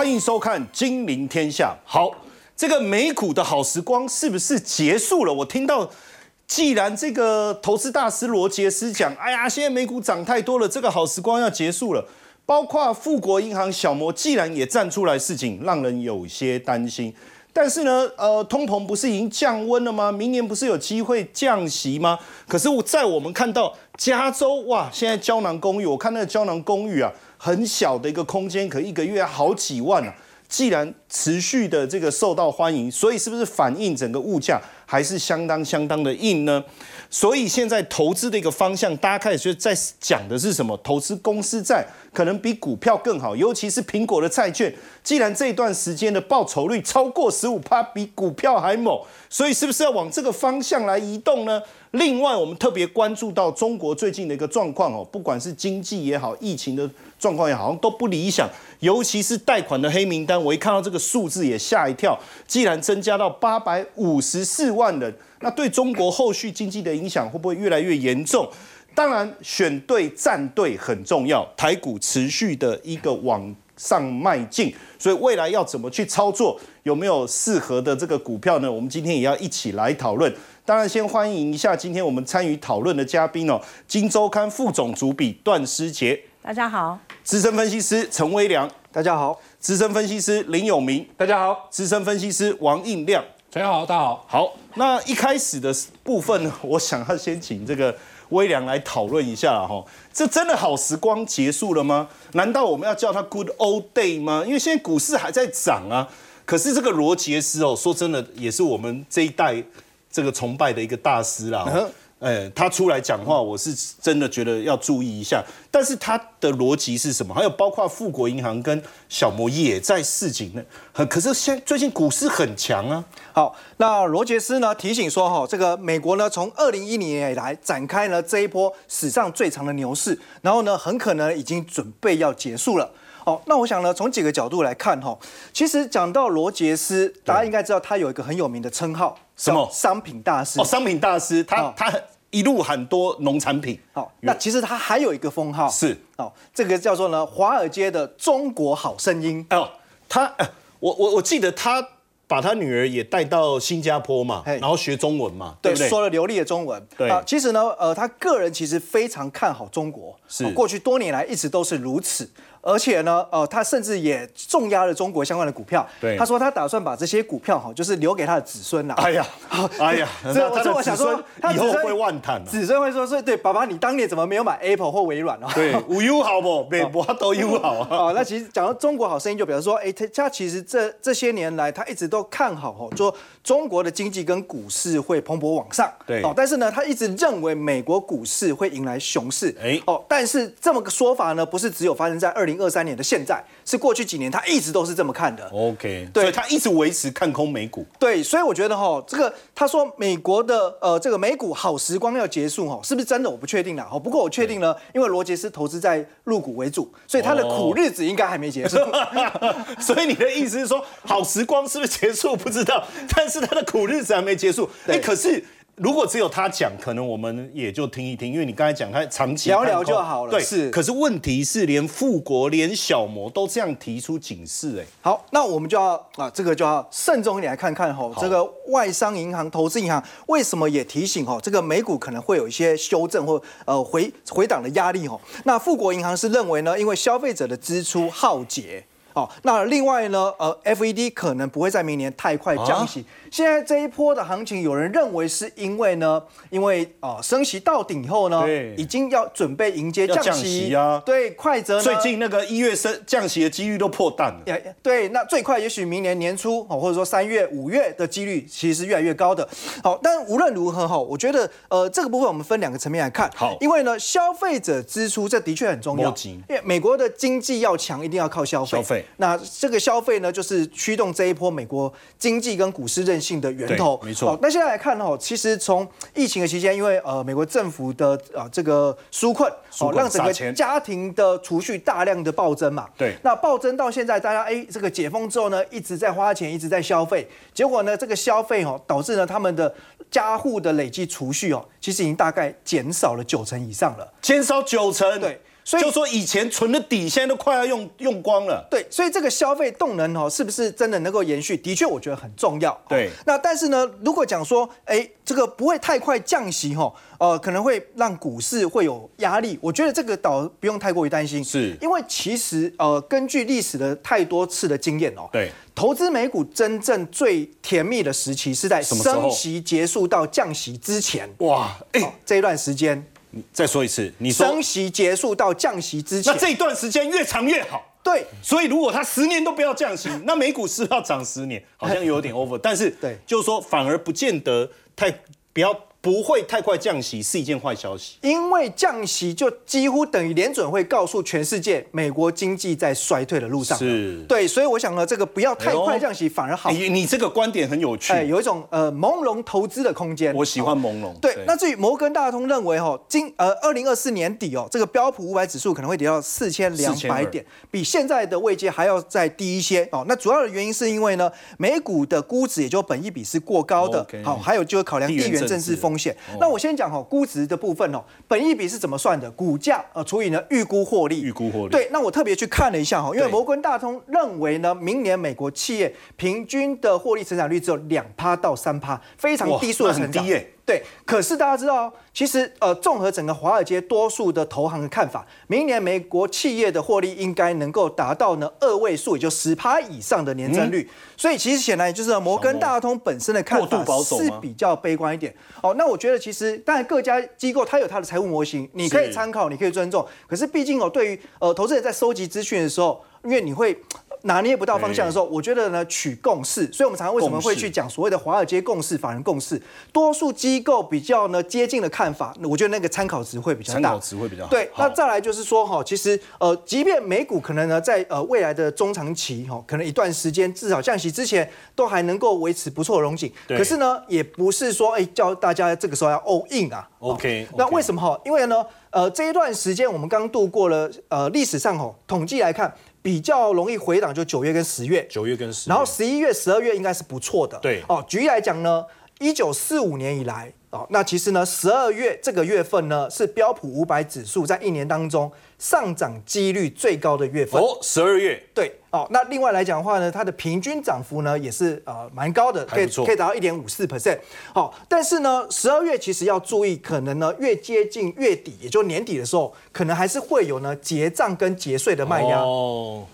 欢迎收看《金陵天下》。好，这个美股的好时光是不是结束了？我听到，既然这个投资大师罗杰斯讲，哎呀，现在美股涨太多了，这个好时光要结束了。包括富国银行小摩，既然也站出来事情，让人有些担心。但是呢，呃，通膨不是已经降温了吗？明年不是有机会降息吗？可是我在我们看到加州，哇，现在胶囊公寓，我看那个胶囊公寓啊，很小的一个空间，可一个月好几万啊。既然持续的这个受到欢迎，所以是不是反映整个物价还是相当相当的硬呢？所以现在投资的一个方向，大家开始就在讲的是什么？投资公司债可能比股票更好，尤其是苹果的债券。既然这段时间的报酬率超过十五趴，比股票还猛，所以是不是要往这个方向来移动呢？另外，我们特别关注到中国最近的一个状况哦，不管是经济也好，疫情的状况也好，像都不理想。尤其是贷款的黑名单，我一看到这个数字也吓一跳，既然增加到八百五十四万人。那对中国后续经济的影响会不会越来越严重？当然，选对站队很重要，台股持续的一个往上迈进，所以未来要怎么去操作，有没有适合的这个股票呢？我们今天也要一起来讨论。当然，先欢迎一下今天我们参与讨论的嘉宾哦，《金周刊》副总主笔段思杰，大家好；资深分析师陈威良，大家好；资深分析师林永明，大家好；资深分析师王应亮。大家好，大家好。好，那一开始的部分呢，我想要先请这个威良来讨论一下哈。这真的好时光结束了吗？难道我们要叫它 Good Old Day 吗？因为现在股市还在涨啊。可是这个罗杰斯哦，说真的，也是我们这一代这个崇拜的一个大师啦。哎，他出来讲话，我是真的觉得要注意一下。但是他的逻辑是什么？还有包括富国银行跟小摩也在市井呢。可是现最近股市很强啊。好，那罗杰斯呢提醒说，哈，这个美国呢从二零一零年以来展开了这一波史上最长的牛市，然后呢很可能已经准备要结束了。好，那我想呢从几个角度来看，哈，其实讲到罗杰斯，大家应该知道他有一个很有名的称号。什么商品大师？哦，商品大师，他他一路很多农产品。好，那其实他还有一个封号是哦，这个叫做呢华尔街的中国好声音。哦，他，我我我记得他把他女儿也带到新加坡嘛，然后学中文嘛，对？说了流利的中文。对啊，其实呢，呃，他个人其实非常看好中国，是过去多年来一直都是如此。而且呢，呃，他甚至也重压了中国相关的股票。对，他说他打算把这些股票哈，就是留给他的子孙呐。哎呀，哎呀，这这我想说，以后会万谈。子孙会说，所以对爸爸，你当年怎么没有买 Apple 或微软哦？对，无忧好不？美国都友好啊。哦，那其实讲到中国好声音，就比如说，哎，他他其实这这些年来，他一直都看好哦，说中国的经济跟股市会蓬勃往上。对，哦，但是呢，他一直认为美国股市会迎来熊市。哎，哦，但是这么个说法呢，不是只有发生在二零二三年的现在。是过去几年，他一直都是这么看的。OK，对他一直维持看空美股。对，所以我觉得哈，这个他说美国的呃这个美股好时光要结束哈，是不是真的？我不确定啦。哦，不过我确定呢，因为罗杰斯投资在入股为主，所以他的苦日子应该还没结束。所以你的意思是说，好时光是不是结束？不知道，但是他的苦日子还没结束。哎，可是。如果只有他讲，可能我们也就听一听，因为你刚才讲他长期聊聊就好了。对，是。可是问题是，连富国、连小摩都这样提出警示，哎，好，那我们就要啊，这个就要慎重一点来看看哈，这个外商银行、投资银行为什么也提醒哈，这个美股可能会有一些修正或呃回回档的压力哈。那富国银行是认为呢，因为消费者的支出耗竭。哦，那另外呢，呃，FED 可能不会在明年太快降息。现在这一波的行情，有人认为是因为呢，因为啊升息到顶以后呢，已经要准备迎接降息啊。对，快则最近那个一月升降息的几率都破蛋了。对，那最快也许明年年初哦，或者说三月、五月的几率其实是越来越高的。好，但无论如何哈，我觉得呃这个部分我们分两个层面来看。好，因为呢消费者支出这的确很重要，因为美国的经济要强，一定要靠消费。消费。那这个消费呢，就是驱动这一波美国经济跟股市韧性的源头。没错。那现在来看哦，其实从疫情的期间，因为呃美国政府的啊这个纾困，哦让整个家庭的储蓄大量的暴增嘛。对。那暴增到现在，大家哎这个解封之后呢，一直在花钱，一直在消费，结果呢这个消费哦导致呢他们的家户的累计储蓄哦，其实已经大概减少了九成以上了。减少九成。对。所以就说以前存的底现在都快要用用光了。对，所以这个消费动能哦，是不是真的能够延续？的确，我觉得很重要。对，那但是呢，如果讲说，哎，这个不会太快降息哈，呃，可能会让股市会有压力。我觉得这个倒不用太过于担心，是因为其实呃，根据历史的太多次的经验哦，对，投资美股真正最甜蜜的时期是在升息结束到降息之前。哇，哎、哦这一段时间，再说一次，你说升息结束到降息之前那，这一段时间越长越好。对，所以如果它十年都不要降息，那美股是要涨十年，好像有点 over。但是对就是说反而不见得太不要不会太快降息是一件坏消息。因为降息就几乎等于联准会告诉全世界，美国经济在衰退的路上。是对，所以我想呢，这个不要太快降息，反而好。你你这个观点很有趣，哎，有一种呃朦胧投资的空间。我喜欢朦胧。对，那至于摩根大通认为哦，今呃二零二四年底哦，这个标普五百指数可能会跌到四千两百4200点，比现在的位阶还要再低一些哦。那主要的原因是因为呢，美股的估值也就本益比是过高的好，还有就是考量地地缘缘政政治治风险。那我先讲哈，估值的部分哦，本益比是怎么算的？股价呃除以呢预估获利，预估获利对，那我特别去看了一下哈，因为摩根大通认为呢，明年美国企业平均的获利成长率只有两趴到三趴，非常低速的很成长。低耶对，可是大家知道哦，其实呃，综合整个华尔街多数的投行的看法，明年美国企业的获利应该能够达到呢二位数，也就十趴以上的年增率。所以其实显然就是摩根大通本身的看法是比较悲观一点。哦，那我觉得其实当然各家机构它有它的财务模型，你可以是参考，你可以尊重。可是毕竟哦，对于呃投资人在收集资讯的时候，因为你会。拿捏不到方向的时候，我觉得呢取共识，所以我们常常为什么会去讲所谓的华尔街共识、法人共识？多数机构比较呢接近的看法，我觉得那个参考值会比较大。参考值会比较好对，那再来就是说哈，其实呃，即便美股可能呢在呃未来的中长期哈，可能一段时间至少降息之前都还能够维持不错的融景，可是呢也不是说哎叫大家这个时候要 all in 啊。OK，那为什么哈？因为呢呃这一段时间我们刚度过了呃历史上哈统计来看比较容易回档就九月跟十月，九月跟十，然后十一月、十二月应该是不错的。对。哦，举例来讲呢，一九四五年以来，哦，那其实呢，十二月这个月份呢是标普五百指数在一年当中上涨几率最高的月份。哦，十二月对，哦，那另外来讲的话呢，它的平均涨幅呢也是呃蛮高的，可以可以达到一点五四 percent。好，但是呢，十二月其实要注意，可能呢越接近月底，也就年底的时候，可能还是会有呢结账跟结税的卖压。哦，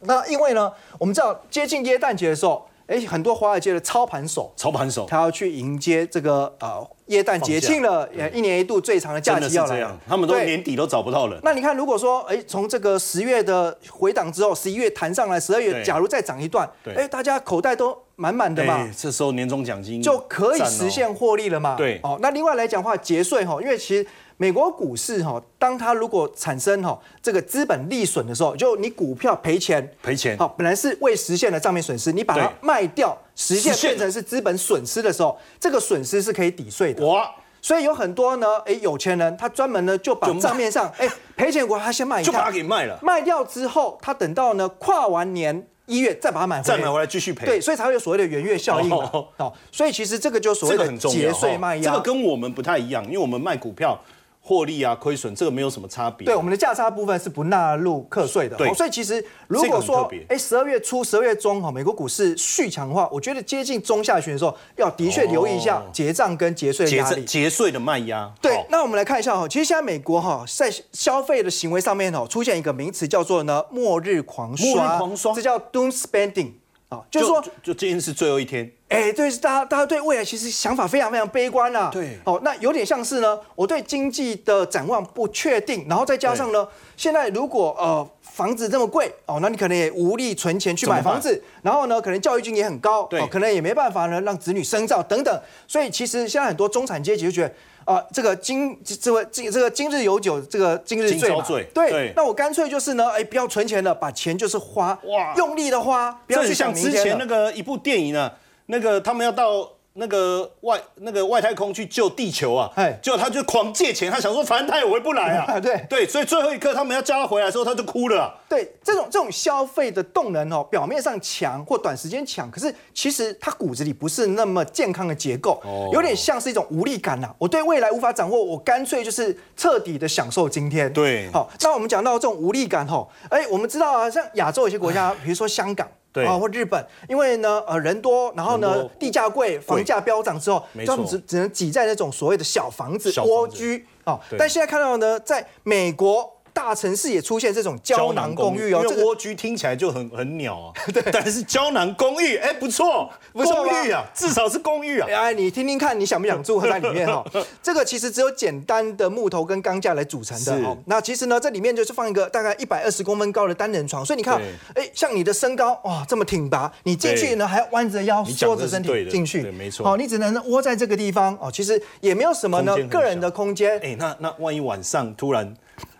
那因为呢，我们知道接近耶诞节的时候，哎，很多华尔街的操盘手，操盘手。他要去迎接这个呃耶诞节庆了，也一年一度最长的假期要来了，，他们都年底都找不到人。那你看，如果说，哎，从这个十月的回档之后，十一月弹上来，十二月假如再涨一段，对。哎，大家口袋都满满的嘛哎，，这时候年终奖金就可以实现获利了嘛。对。哦，那另外来讲的话，节税哈，因为其实美国股市哈，当它如果产生哈这个资本利损的时候，就你股票赔钱，赔钱好，本来是未实现的账面损失，你把它对卖掉，实现变成是资本损失的时候，这个损失是可以抵税的。哇，所以有很多呢，哎，有钱人他专门呢就把账面上哎赔钱股他先卖一就把它趟，给卖了，卖掉之后，他等到呢跨完年一月再把它买回来，再买回来继续赔。对，所以才会有所谓的元月效应嘛。哦哦，所以其实这个就所谓的。节税卖压。这个跟我们不太一样，因为我们卖股票获利啊、亏损，这个没有什么差别。对，我们的价差部分是不纳入课税的。对哦所以其实如果说哎，十二月初、十二月中哈，美国股市续强的话，我觉得接近中下旬的时候，要的确留意一下哦结账跟节税压力税。节税的卖压。对，那我们来看一下哈，其实现在美国哈在消费的行为上面哦，出现一个名词叫做呢末日狂刷，末日狂刷这叫 doom spending 啊，就是说就就今天是最后一天，哎，对，是大家大家对未来其实想法非常非常悲观啦、对哦，那有点像是呢，我对经济的展望不确定，然后再加上呢，现在如果呃房子这么贵哦，那你可能也无力存钱去买房子，然后呢，可能教育金也很高，对哦，可能也没办法呢让子女深造等等，所以其实现在很多中产阶级就觉得。啊、这个今这个今这个今日有酒，这个今日醉嘛今醉对，对那我干脆就是呢，哎，不要存钱了，把钱就是花，哇用力的花，不要去想明天了前那个一部电影呢，那个他们要到那个外那个外太空去救地球啊，哎结果他就狂借钱，他想说反正他也回不来啊，对对，所以最后一刻他们要叫他回来的时候，他就哭了啊。对这种这种消费的动能哦，表面上强或短时间强，可是其实他骨子里不是那么健康的结构，哦有点像是一种无力感呐、我对未来无法掌握，我干脆就是彻底的享受今天。对好，那我们讲到这种无力感吼，哎，我们知道啊，像亚洲有些国家，比如说香港。对。啊，或日本，因为呢，呃，人多，然后呢，地价贵，房价飙涨之后，没错他们只只能挤在那种所谓的小房子、小房子蜗居。啊。但现在看到呢，在美国大城市也出现这种胶囊公寓哦，这个蜗居听起来就很很鸟啊，对，但是胶囊公寓，哎，不错，不错公寓啊，至少是公寓啊，哎，你听听看，你想不想住在里面哈？这个其实只有简单的木头跟钢架来组成的是。哦。那其实呢，这里面就是放一个大概一百二十公分高的单人床，所以你看，哎，像你的身高哇这么挺拔，你进去呢还要弯着腰缩着身体进去，对没错。哦，你只能窝在这个地方哦，其实也没有什么呢个人的空间。哎，那那万一晚上突然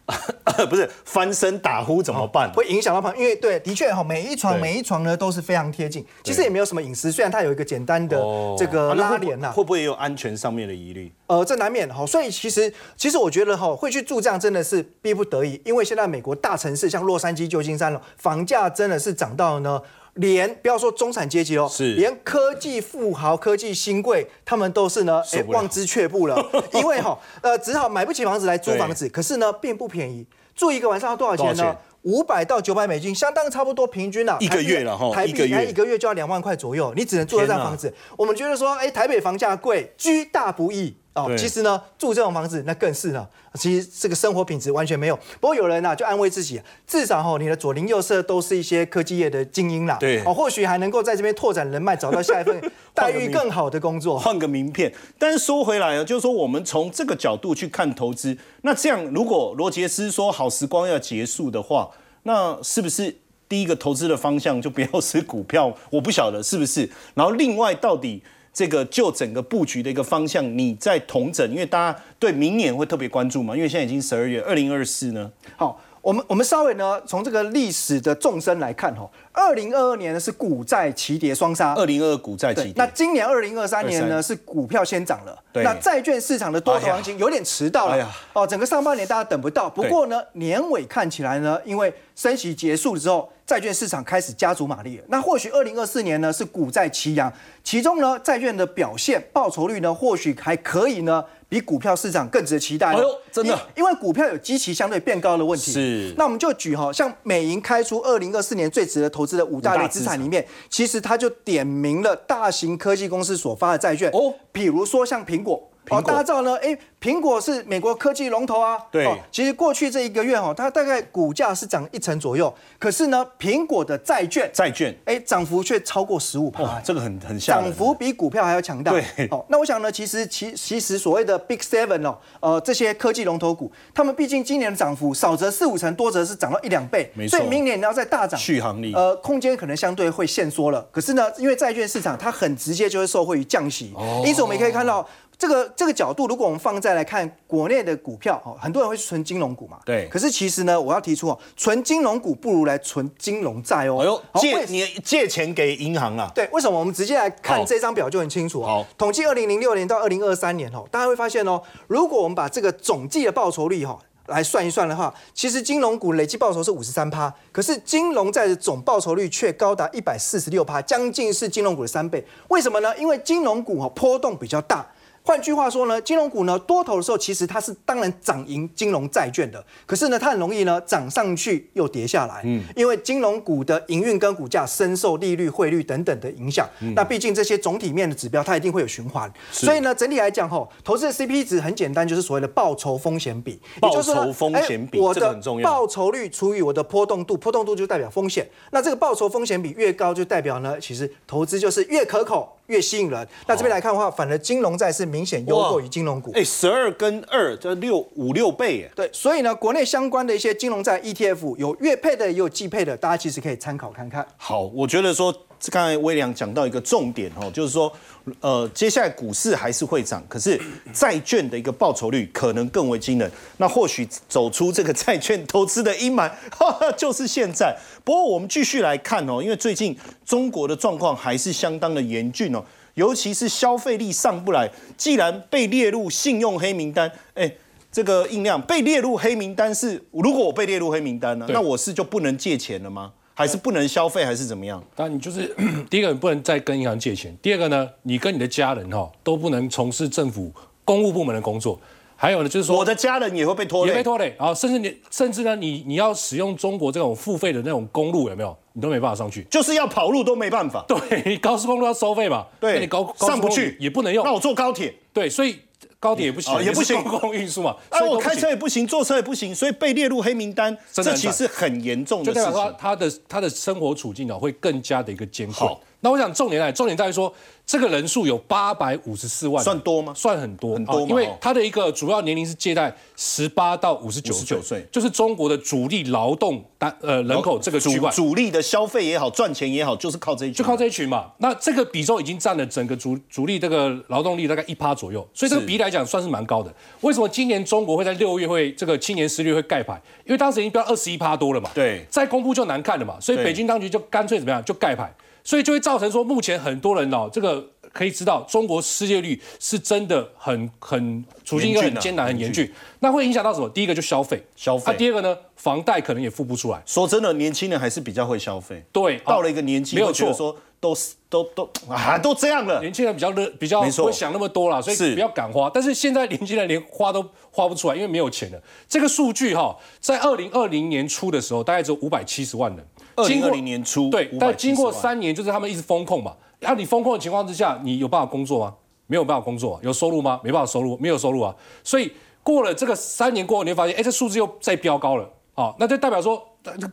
不是翻身打呼怎么办？会影响到旁，因为对，的确哈，每一床每一床呢都是非常贴近，其实也没有什么隐私，虽然它有一个简单的这个拉帘呐、会不会也有安全上面的疑虑？呃，这难免哈，所以其实其实我觉得哈，会去住这样真的是逼不得已，因为现在美国大城市像洛杉矶、旧金山了，房价真的是涨到呢。连不要说中产阶级哦，是。连科技富豪、科技新贵，他们都是呢，哎望之却步了，因为哈，呃，只好买不起房子来租房子，可是呢，并不便宜，住一个晚上要多少钱呢？五百到九百美金，相当差不多平均啊，一个月了哈台币一个月。台一个月就要两万块左右，你只能住得这样天哪房子。我们觉得说，哎，台北房价贵，居大不易。哦，其实呢，住这种房子那更是呢，其实这个生活品质完全没有。不过有人呐、就安慰自己，至少哈、你的左邻右舍都是一些科技业的精英啦，对哦，或许还能够在这边拓展人脉，找到下一份 待遇更好的工作。换个名片。但是说回来啊，就是说我们从这个角度去看投资，那这样如果罗杰斯说好时光要结束的话，那是不是第一个投资的方向就不要是股票？我不晓得是不是。然后另外到底。这个就整个布局的一个方向，你在同整，因为大家对明年会特别关注嘛，因为现在已经十二月，二零二四呢，好，我们我们稍微呢从这个历史的纵深来看哈，二零二二年呢是股债齐跌双杀，二零二二股债齐跌，那，今年二零二三年呢23是股票先涨了，那债券市场的多头行情有点迟到了，哦，整个上半年大家等不到。不过呢，年尾看起来呢，因为升息结束之后，债券市场开始加足马力了。那或许二零二四年呢是股债齐扬，其中呢债券的表现报酬率呢或许还可以呢比股票市场更值得期待哦。哎呦真的因因为股票有基期相对变高的问题。是那我们就举哈，像美银开出二零二四年最值得投资的五大类资产里面，其实它就点名了大型科技公司所发的债券哦比如说像苹果。哦，大家知道呢，哎，苹果是美国科技龙头啊。对哦，其实过去这一个月哦，它大概股价是涨一成左右，可是呢，苹果的债券，债券，哎，涨幅却超过十五趴。哇，这个很很吓人涨幅比股票还要强大。对哦，那我想呢，其实其其实所谓的 Big Seven 哦，呃，这些科技龙头股，他们毕竟今年的涨幅少则四五成，多则是涨到一两倍，没错所以明年你要再大涨，续航力呃，空间可能相对会限缩了。可是呢，因为债券市场它很直接就会受惠于降息，哦因此我们也可以看到。这个这个角度，如果我们放在来看国内的股票，哦，很多人会去存金融股嘛，对可是其实呢，我要提出哦，存金融股不如来存金融债哦。哎呦，好借你借钱给银行啊，对，为什么我们直接来看好这张表就很清楚哦。好统计二零零六年到二零二三年哦，大家会发现哦，如果我们把这个总计的报酬率哈、来算一算的话，其实金融股累计报酬是五十三趴，可是金融债的总报酬率却高达一百四十六趴，将近是金融股的三倍。为什么呢？因为金融股哈、波动比较大。换句话说呢，金融股呢多头的时候，其实它是当然涨赢金融债券的，可是呢，它很容易呢涨上去又跌下来，嗯，因为金融股的营运跟股价深受利率、汇率等等的影响。那毕竟这些总体面的指标，它一定会有循环，所以呢，整体来讲吼，投资的 CP 值很简单，就是所谓的报酬风险比，也就是报酬风险比我的很重要报酬率除以我的波动度，波动度就代表风险。那这个报酬风险比越高，就代表呢，其实投资就是越可口。越吸引人，那这边来看的话，反而金融债是明显优过于金融股。哎，十二跟二，这六五六倍耶。对，所以呢，国内相关的一些金融债 ETF 有月配的，也有季配的，大家其实可以参考看看。好，我觉得说，刚才威廉讲到一个重点哦，就是说，呃，接下来股市还是会涨，可是债券的一个报酬率可能更为惊人。那或许走出这个债券投资的阴霾，就是现在。不过我们继续来看哦，因为最近中国的状况还是相当的严峻哦。尤其是消费力上不来，既然被列入信用黑名单，哎，这个印量被列入黑名单是，如果我被列入黑名单呢，那我是就不能借钱了吗？还是不能消费，还是怎么样？当然，你就是 第一个，你不能再跟银行借钱；第二个呢，你跟你的家人哈都不能从事政府公务部门的工作。还有呢，就是说我的家人也会被拖累，也被拖累。然后甚至你，甚至呢，你你要使用中国这种付费的那种公路，有没有？你都没办法上去，就是要跑路都没办法。对，高速公路要收费嘛？对，你高上不去也不能用。那我坐高铁。对，所以。高铁也不行，也不行，公共运输嘛。啊，我开车也不行，坐车也不行，所以被列入黑名单，这其实很严重的事情。就代表说，他的他的生活处境呢，会更加的一个艰困。那我想重点在，重点在于说，这个人数有八百五十四万，算多吗？算很多，很多因为他的一个主要年龄是借贷十八到五十九岁，就是中国的主力劳动单呃人口这个主主力的消费也好，赚钱也好，就是靠这一群，就靠这一群嘛。那这个比重已经占了整个主主力这个劳动力大概一趴左右，所以这个比例来讲算是蛮高的。为什么今年中国会在六月会这个青年失业率会盖牌？因为当时已经飙二十一趴多了嘛，对，再公布就难看了嘛，所以北京当局就干脆怎么样，就盖牌。所以就会造成说，目前很多人哦，这个可以知道，中国失业率是真的很很处境一个很艰难、很严峻。那会影响到什么？第一个就消费，消费。那，第二个呢，房贷可能也付不出来。说真的，年轻人还是比较会消费。对，到了一个年纪，没有错，说都都都啊，都这样了。年轻人比较热，比较不会想那么多了，所以不要敢花。但是现在年轻人连花都花不出来，因为没有钱了。这个数据哈，在二零二零年初的时候，大概只有五百七十万人。二零二零年初，对，但经过三年，就是他们一直风控嘛。那你风控的情况之下，你有办法工作吗？没有办法工作，有收入吗？没办法收入，没有收入啊。所以过了这个三年过后，你会发现，哎，这数字又再飙高了。好，那就代表说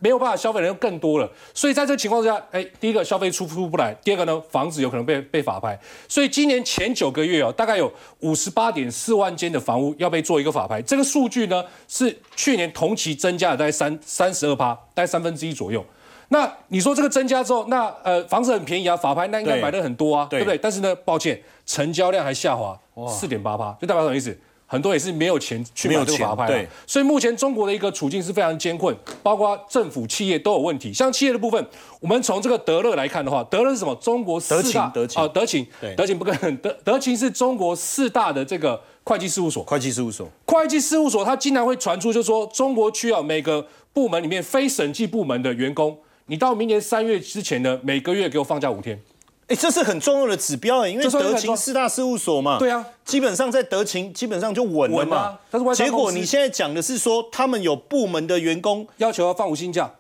没有办法消费的人又更多了。所以在这情况之下，哎，第一个消费出出不来，第二个呢，房子有可能被被法拍。所以今年前九个月哦，大概有五十八点四万间的房屋要被做一个法拍。这个数据呢，是去年同期增加了大概三三十二趴，大概三分之一左右。那你说这个增加之后，那呃房子很便宜啊，法拍那应该买的很多啊，对不对？但是呢，抱歉，成交量还下滑四点八八，就代表什么意思？很多也是没有钱去买这个法拍对，所以目前中国的一个处境是非常艰困，包括政府、企业都有问题。像企业的部分，我们从这个德乐来看的话，德乐是什么？中国四大啊，德勤，德勤不跟德德勤是中国四大的这个会计事务所，会计事务所，会计事务所，它经常会传出，就是说中国需要每个部门里面非审计部门的员工。你到明年三月之前呢，每个月给我放假五天，哎，这是很重要的指标哎，因为德勤四大事务所嘛，对啊，基本上在德勤基本上就稳了嘛。但是结果你现在讲的是说，他们有部门的员工要求要放五星假，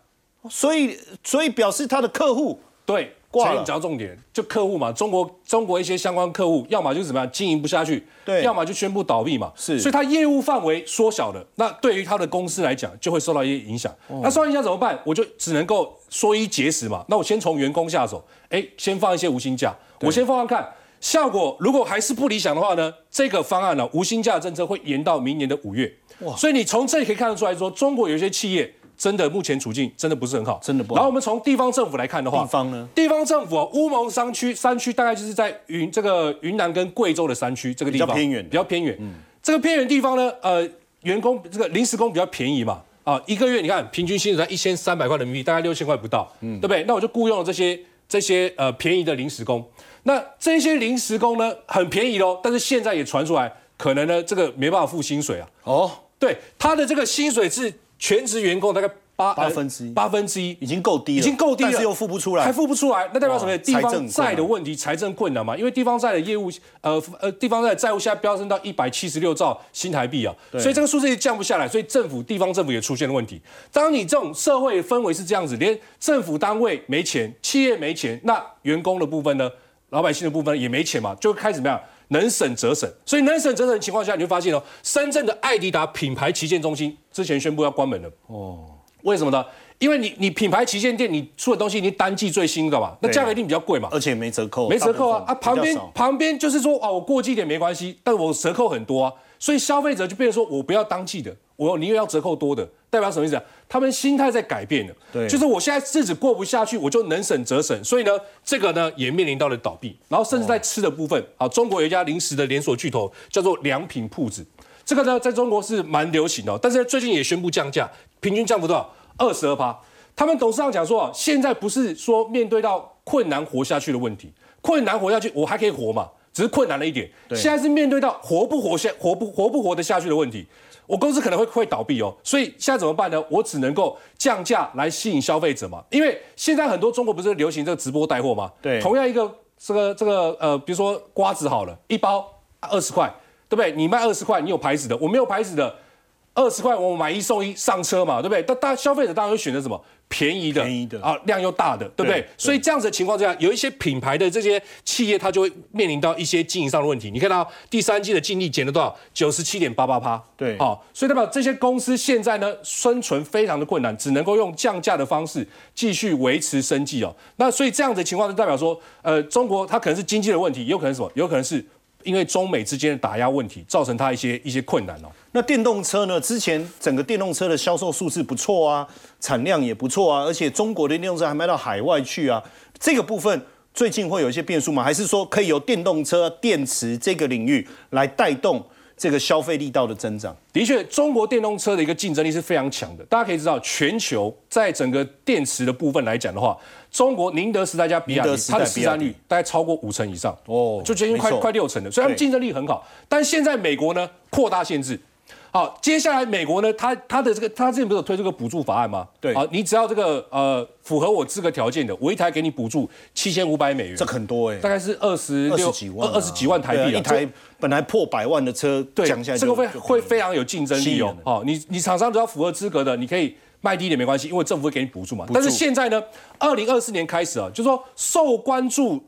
所以所以表示他的客户对。所以你讲重点，就客户嘛，中国中国一些相关客户，要么就是怎么样经营不下去，对，要么就宣布倒闭嘛，是，所以它业务范围缩小了，那对于他的公司来讲，就会受到一些影响。那受到影响怎么办？我就只能够缩衣节食嘛。那我先从员工下手，哎，先放一些无薪假，我先放放看效果。如果还是不理想的话呢，这个方案呢，无薪假政策会延到明年的五月。哇，所以你从这里可以看得出来说，中国有一些企业。真的，目前处境真的不是很好，真的不好。然后我们从地方政府来看的话，地方呢？地方政府啊，乌蒙山区山区大概就是在云这个云南跟贵州的山区这个地方，比较偏远，比较偏远。嗯，这个偏远地方呢，呃，员工这个临时工比较便宜嘛，啊，一个月你看平均薪水才一千三百块人民币，大概六千块不到，嗯，对不对？那我就雇佣了这些这些呃便宜的临时工。那这些临时工呢，很便宜喽，但是现在也传出来，可能呢这个没办法付薪水啊。哦，对，他的这个薪水是全职员工大概。八八分之一，八分之一已经够低了，已经够低了，但是又付不出来，还付不出来，那代表什么？地方债的问题，财政困难嘛？因为地方债的业务，呃呃，地方债债务现在飙升到一百七十六兆新台币啊，所以这个数字也降不下来，所以政府地方政府也出现了问题。当你这种社会氛围是这样子，连政府单位没钱，企业没钱，那员工的部分呢，老百姓的部分也没钱嘛，就开始怎么样？能省则省，所以能省则省的情况下，你会发现哦，深圳的艾迪达品牌旗舰中心之前宣布要关门了。哦，为什么呢？因为你你品牌旗舰店你出的东西，你单季最新的嘛，那价格一定比较贵嘛，而且没折扣，没折扣啊啊旁边旁边就是说啊我过季点没关系，但我折扣很多啊，所以消费者就变成说我不要当季的，我宁愿要折扣多的，代表什么意思啊？他们心态在改变了，对，就是我现在日子过不下去，我就能省则省，所以呢，这个呢也面临到了倒闭，然后甚至在吃的部分啊，中国有一家零食的连锁巨头叫做良品铺子，这个呢在中国是蛮流行的，但是最近也宣布降价，平均降幅多少？二十二趴，他们董事长讲说啊，现在不是说面对到困难活下去的问题，困难活下去，我还可以活嘛，只是困难了一点。现在是面对到活不活下活不活不活得下去的问题，我公司可能会会倒闭哦。所以现在怎么办呢？我只能够降价来吸引消费者嘛。因为现在很多中国不是流行这个直播带货吗？对，同样一个这个这个呃，比如说瓜子好了，一包二十块，对不对？你卖二十块，你有牌子的，我没有牌子的。二十块我买一送一上车嘛，对不对？但大消费者当然会选择什么便宜的，便宜的啊，量又大的，对不对？所以这样子的情况之下，有一些品牌的这些企业，它就会面临到一些经营上的问题。你看到第三季的净利减了多少？九十七点八八趴。对，好，所以代表这些公司现在呢，生存非常的困难，只能够用降价的方式继续维持生计哦。那所以这样子的情况就代表说，呃，中国它可能是经济的问题，有可能什么？有可能是。因为中美之间的打压问题，造成它一些一些困难哦。那电动车呢？之前整个电动车的销售数字不错啊，产量也不错啊，而且中国的电动车还卖到海外去啊。这个部分最近会有一些变数吗？还是说可以由电动车电池这个领域来带动？这个消费力道的增长，的确，中国电动车的一个竞争力是非常强的。大家可以知道，全球在整个电池的部分来讲的话，中国宁德时代加比亚迪，它的市占率大概超过五成以上，哦，就接近快快六成的，所以他们竞争力很好。但现在美国呢，扩大限制。好，接下来美国呢，它它的这个，它之前不是有推这个补助法案吗？对，好，你只要这个呃符合我资格条件的，我一台给你补助七千五百美元，这很多哎，大概是二十六几万，二十几万台币一台本来破百万的车，对，这个会会非常有竞争力哦。好，你你厂商只要符合资格的，你可以卖低一点没关系，因为政府会给你补助嘛。但是现在呢，二零二四年开始啊，就是说受关注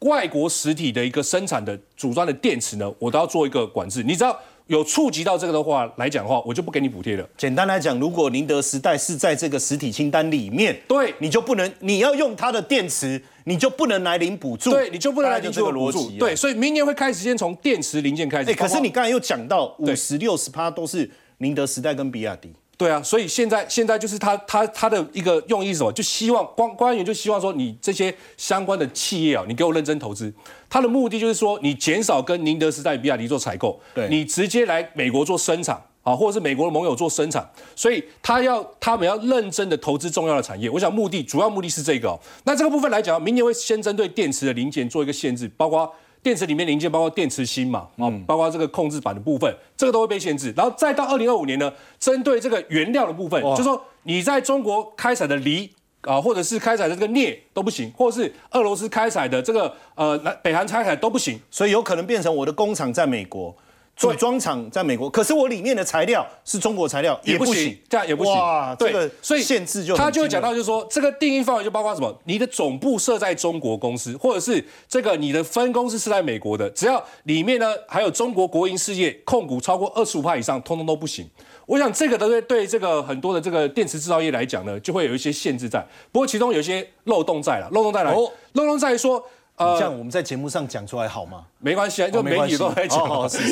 外国实体的一个生产的组装的电池呢，我都要做一个管制，你知道。有触及到这个的话来讲的话，我就不给你补贴了。简单来讲，如果宁德时代是在这个实体清单里面，对，你就不能，你要用它的电池，你就不能来领补助。对，你就不能来领这个逻辑。对，所以明年会开始先从电池零件开始。哎，可是你刚才又讲到五十六十趴都是宁德时代跟比亚迪。对啊，所以现在现在就是他他他的一个用意是什么？就希望官官员就希望说，你这些相关的企业啊，你给我认真投资。他的目的就是说，你减少跟宁德时代、比亚迪做采购，对，你直接来美国做生产啊，或者是美国的盟友做生产。所以他要他们要认真的投资重要的产业。我想目的主要目的是这个。那这个部分来讲，明年会先针对电池的零件做一个限制，包括。电池里面零件包括电池芯嘛，啊，包括这个控制板的部分，这个都会被限制。然后再到二零二五年呢，针对这个原料的部分，就说你在中国开采的锂啊，或者是开采的这个镍都不行，或者是俄罗斯开采的这个呃南北韩开采都不行，所以有可能变成我的工厂在美国。组装厂在美国，可是我里面的材料是中国材料，也不行，这样也不行。哇，对，所以限制就他就会讲到，就是说这个定义范围就包括什么？你的总部设在中国公司，或者是这个你的分公司是在美国的，只要里面呢还有中国国营事业控股超过二十五以上，通通都不行。我想这个都对对这个很多的这个电池制造业来讲呢，就会有一些限制在。不过其中有一些漏洞在了，漏洞在哪？漏洞在于说。这样我们在节目上讲出来好吗？没关系啊，就媒体都在讲，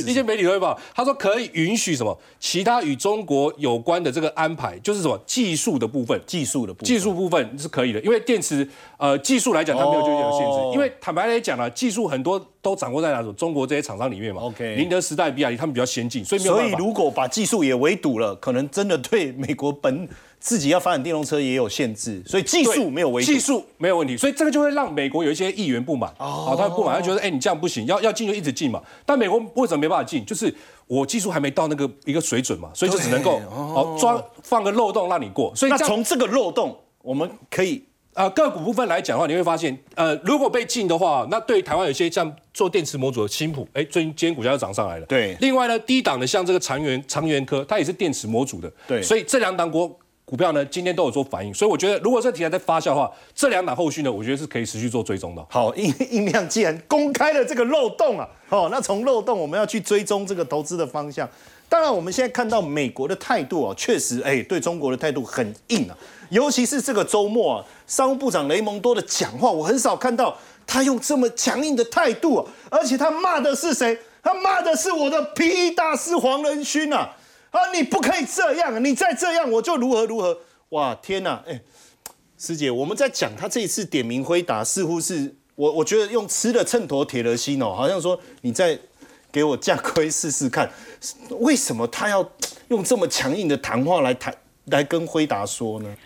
一些媒体都会报。他说可以允许什么其他与中国有关的这个安排，就是什么技术的部分，技术的部分，技术部分是可以的，因为电池呃技术来讲它没有就有限制，因为坦白来讲啊，技术很多都掌握在哪种中国这些厂商里面嘛。OK，宁德时代、比亚迪他们比较先进，所以所以如果把技术也围堵了，可能真的对美国本。自己要发展电动车也有限制，所以技术没有问题。技术没有问题，所以这个就会让美国有一些议员不满。哦，他不满，他觉得，哎，你这样不行，要要进就一直进嘛。但美国为什么没办法进？就是我技术还没到那个一个水准嘛，所以就只能够哦装放个漏洞让你过。所以那从这个漏洞，我们可以啊个股部分来讲的话，你会发现，呃，如果被禁的话，那对台湾有些像做电池模组的新普，哎，最近今天股价又涨上来了。对。另外呢，低档的像这个长源长源科，它也是电池模组的。对。所以这两档股。股票呢，今天都有做反应，所以我觉得，如果这题材在发酵的话，这两档后续呢，我觉得是可以持续做追踪的。好，印印量既然公开了这个漏洞啊，哦，那从漏洞我们要去追踪这个投资的方向。当然，我们现在看到美国的态度啊，确实，哎，对中国的态度很硬啊。尤其是这个周末啊，商务部长雷蒙多的讲话，我很少看到他用这么强硬的态度啊，而且他骂的是谁？他骂的是我的皮衣大师黄仁勋啊。啊！你不可以这样，你再这样我就如何如何！哇，天哪！哎，师姐，我们在讲他这一次点名回答，似乎是我我觉得用吃的秤砣铁了心哦，好像说你再给我架盔试试看，为什么他要用这么强硬的谈话来谈来跟辉达说呢？